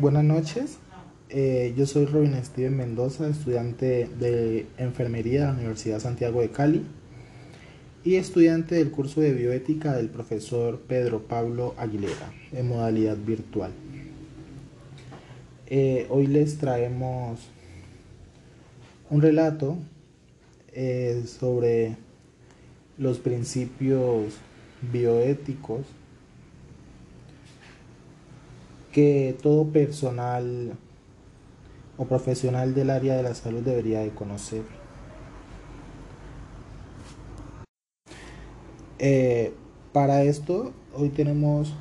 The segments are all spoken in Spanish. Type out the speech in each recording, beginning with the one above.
Buenas noches, eh, yo soy Robin Steven Mendoza, estudiante de Enfermería de la Universidad Santiago de Cali y estudiante del curso de bioética del profesor Pedro Pablo Aguilera en modalidad virtual. Eh, hoy les traemos un relato eh, sobre los principios bioéticos que todo personal o profesional del área de la salud debería de conocer. Eh, para esto, hoy tenemos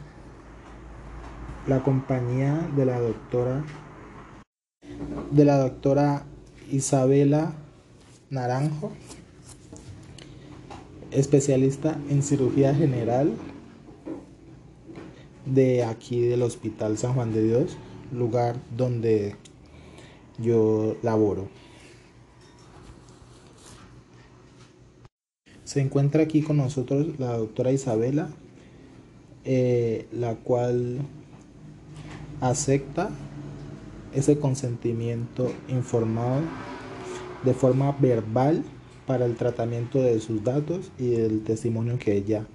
la compañía de la doctora de la doctora Isabela Naranjo, especialista en cirugía general de aquí del Hospital San Juan de Dios, lugar donde yo laboro. Se encuentra aquí con nosotros la doctora Isabela, eh, la cual acepta ese consentimiento informado de forma verbal para el tratamiento de sus datos y el testimonio que ella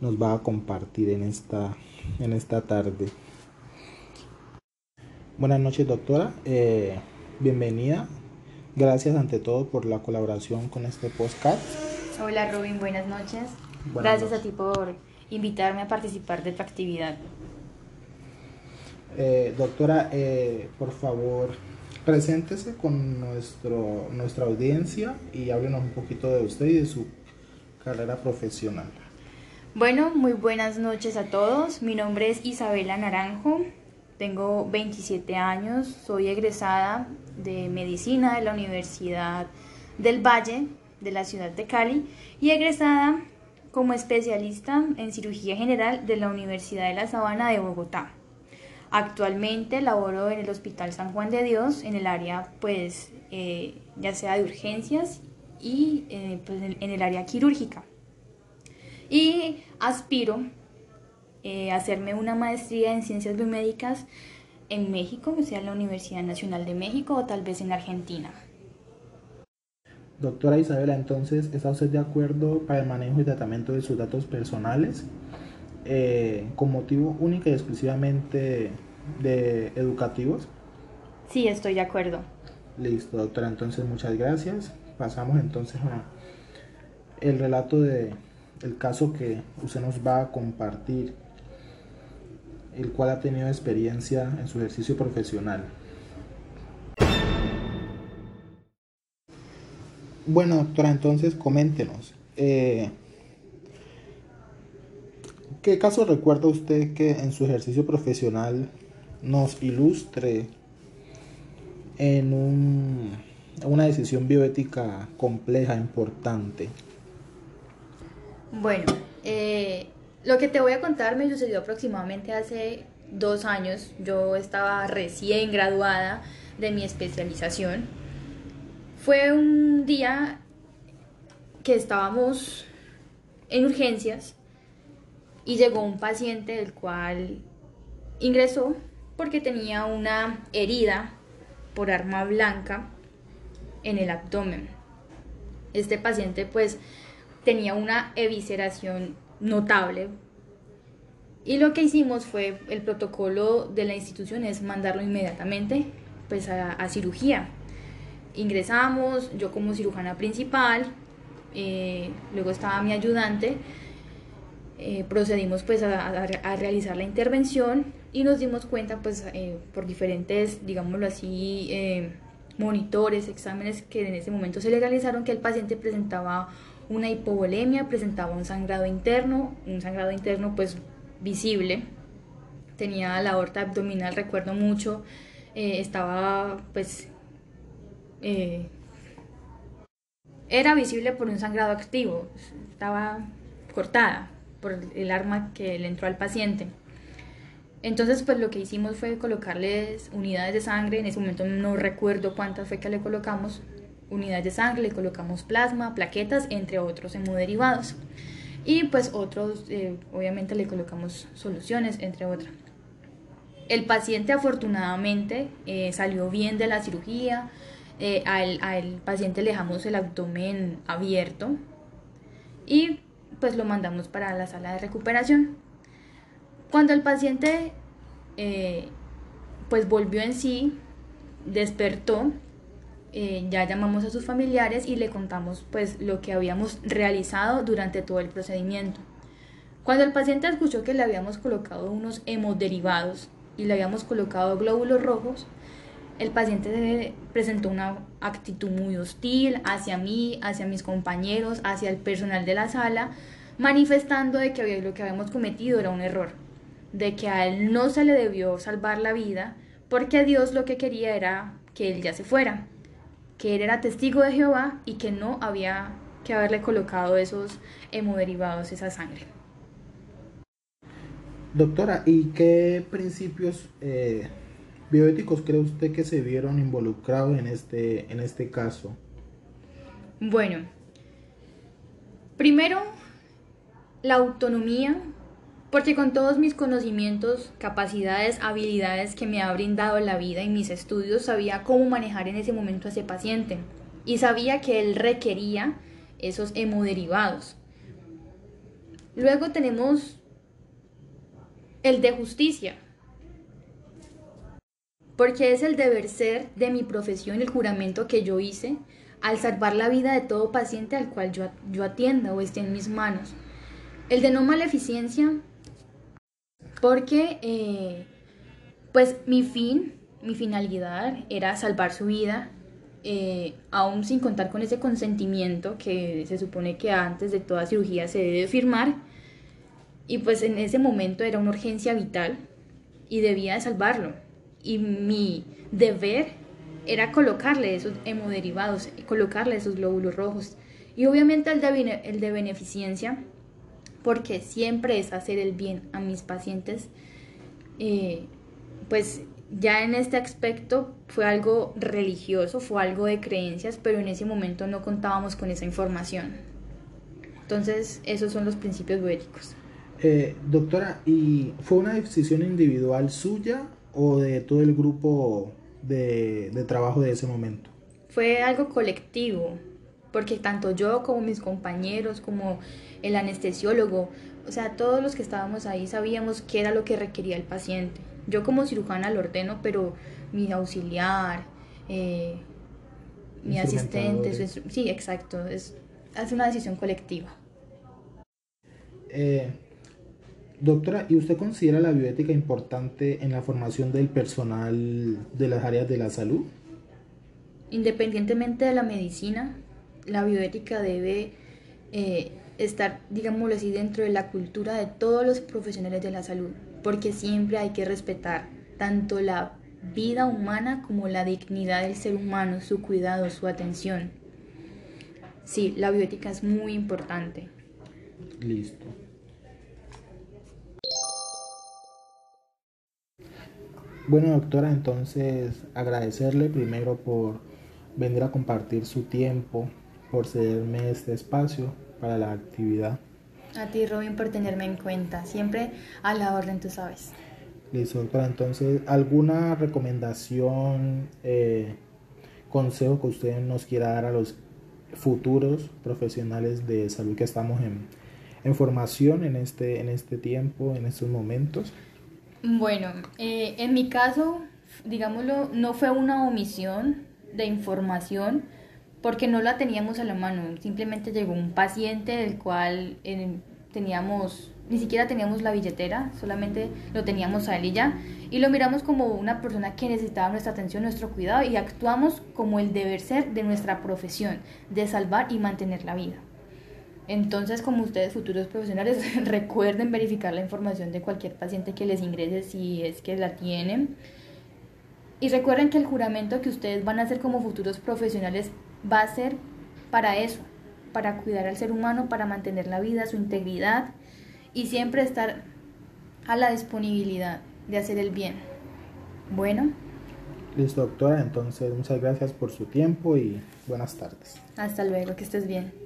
nos va a compartir en esta, en esta tarde. Buenas noches doctora, eh, bienvenida. Gracias ante todo por la colaboración con este podcast. Hola Robin, buenas noches. Gracias a ti por invitarme a participar de tu actividad. Eh, doctora, eh, por favor, preséntese con nuestro, nuestra audiencia y háblenos un poquito de usted y de su carrera profesional. Bueno, muy buenas noches a todos. Mi nombre es Isabela Naranjo. Tengo 27 años. Soy egresada de medicina de la Universidad del Valle de la ciudad de Cali y egresada como especialista en cirugía general de la Universidad de la Sabana de Bogotá. Actualmente laboro en el Hospital San Juan de Dios en el área, pues, eh, ya sea de urgencias y eh, pues, en el área quirúrgica. Y aspiro eh, a hacerme una maestría en ciencias biomédicas en México, o sea, en la Universidad Nacional de México o tal vez en Argentina. Doctora Isabela, entonces, ¿está usted de acuerdo para el manejo y tratamiento de sus datos personales? Eh, con motivo única y exclusivamente de educativos? Sí, estoy de acuerdo. Listo, doctora, entonces muchas gracias. Pasamos entonces a el relato de el caso que usted nos va a compartir, el cual ha tenido experiencia en su ejercicio profesional. Bueno, doctora, entonces coméntenos. Eh, ¿Qué caso recuerda usted que en su ejercicio profesional nos ilustre en una decisión bioética compleja, importante? Bueno, eh, lo que te voy a contar me sucedió aproximadamente hace dos años. Yo estaba recién graduada de mi especialización. Fue un día que estábamos en urgencias y llegó un paciente el cual ingresó porque tenía una herida por arma blanca en el abdomen. Este paciente pues tenía una evisceración notable y lo que hicimos fue el protocolo de la institución es mandarlo inmediatamente pues a, cirugía. Ingresamos, yo como cirujana principal, eh, luego estaba mi ayudante eh, procedimos pues a, realizar la intervención y nos dimos cuenta pues eh, por diferentes, digámoslo así, monitores, exámenes que en ese momento se legalizaron que el paciente presentaba una hipovolemia, presentaba un sangrado interno, un sangrado interno pues visible, tenía la aorta abdominal, recuerdo mucho, estaba pues... era visible por un sangrado activo, estaba cortada, por el arma que le entró al paciente. Entonces, pues lo que hicimos fue colocarles unidades de sangre, en ese momento no recuerdo cuántas fue que le colocamos, unidades de sangre, le colocamos plasma, plaquetas, entre otros hemoderivados. Y pues otros, eh, obviamente le colocamos soluciones, entre otras. El paciente afortunadamente eh, salió bien de la cirugía, eh, al, al paciente le dejamos el abdomen abierto y pues lo mandamos para la sala de recuperación. Cuando el paciente eh, pues volvió en sí, despertó, eh, ya llamamos a sus familiares y le contamos pues lo que habíamos realizado durante todo el procedimiento. Cuando el paciente escuchó que le habíamos colocado unos hemoderivados y le habíamos colocado glóbulos rojos, el paciente presentó una actitud muy hostil hacia mí, hacia mis compañeros, hacia el personal de la sala, manifestando de que lo que habíamos cometido era un error, de que a él no se le debió salvar la vida, porque Dios lo que quería era que él ya se fuera, que él era testigo de Jehová y que no había que haberle colocado esos hemoderivados, esa sangre. Doctora, ¿y qué principios eh, bioéticos cree usted que se vieron involucrados en este, en este caso? Bueno, primero, la autonomía, porque con todos mis conocimientos, capacidades, habilidades que me ha brindado la vida y mis estudios, sabía cómo manejar en ese momento a ese paciente y sabía que él requería esos hemoderivados. Luego tenemos el de justicia, porque es el deber ser de mi profesión el juramento que yo hice al salvar la vida de todo paciente al cual yo, yo atienda o esté en mis manos. El de no maleficencia, porque eh, pues mi fin, mi finalidad era salvar su vida, eh, aún sin contar con ese consentimiento que se supone que antes de toda cirugía se debe firmar. Y pues en ese momento era una urgencia vital y debía de salvarlo y mi deber era colocarle esos hemoderivados, colocarle esos glóbulos rojos. Y obviamente el de, el de beneficencia, porque siempre es hacer el bien a mis pacientes, eh, pues ya en este aspecto fue algo religioso, fue algo de creencias, pero en ese momento no contábamos con esa información. Entonces, esos son los principios bioéticos. Eh, doctora, ¿y fue una decisión individual suya o de todo el grupo de, trabajo de ese momento? Fue algo colectivo, porque tanto yo como mis compañeros, como el anestesiólogo, o sea, todos los que estábamos ahí sabíamos qué era lo que requería el paciente. Yo como cirujana lo ordeno, pero mi auxiliar, eh, mi asistente, sí, exacto, es, es una decisión colectiva. Eh, Doctora, ¿y usted considera la bioética importante en la formación del personal de las áreas de la salud? Independientemente de la medicina, la bioética debe eh, estar, digámoslo así, dentro de la cultura de todos los profesionales de la salud, porque siempre hay que respetar tanto la vida humana como la dignidad del ser humano, su cuidado, su atención. Sí, la bioética es muy importante. Listo. Bueno, doctora, entonces agradecerle primero por venir a compartir su tiempo, por cederme este espacio para la actividad. A ti, Robin, por tenerme en cuenta. Siempre a la orden, tú sabes. Listo, doctora. Entonces, ¿alguna recomendación, eh, consejo que usted nos quiera dar a los futuros profesionales de salud que estamos en, en formación en este, en este tiempo, en estos momentos? Bueno, eh, en mi caso, digámoslo, no fue una omisión de información porque no la teníamos a la mano. Simplemente llegó un paciente del cual eh, teníamos, ni siquiera teníamos la billetera, solamente lo teníamos a él y ya. Y lo miramos como una persona que necesitaba nuestra atención, nuestro cuidado y actuamos como el deber ser de nuestra profesión, de salvar y mantener la vida. Entonces, como ustedes, futuros profesionales, recuerden verificar la información de cualquier paciente que les ingrese si es que la tienen. Y recuerden que el juramento que ustedes van a hacer como futuros profesionales va a ser para eso, para cuidar al ser humano, para mantener la vida, su integridad y siempre estar a la disponibilidad de hacer el bien. Bueno. Listo, doctora. Entonces, muchas gracias por su tiempo y buenas tardes. Hasta luego, que estés bien.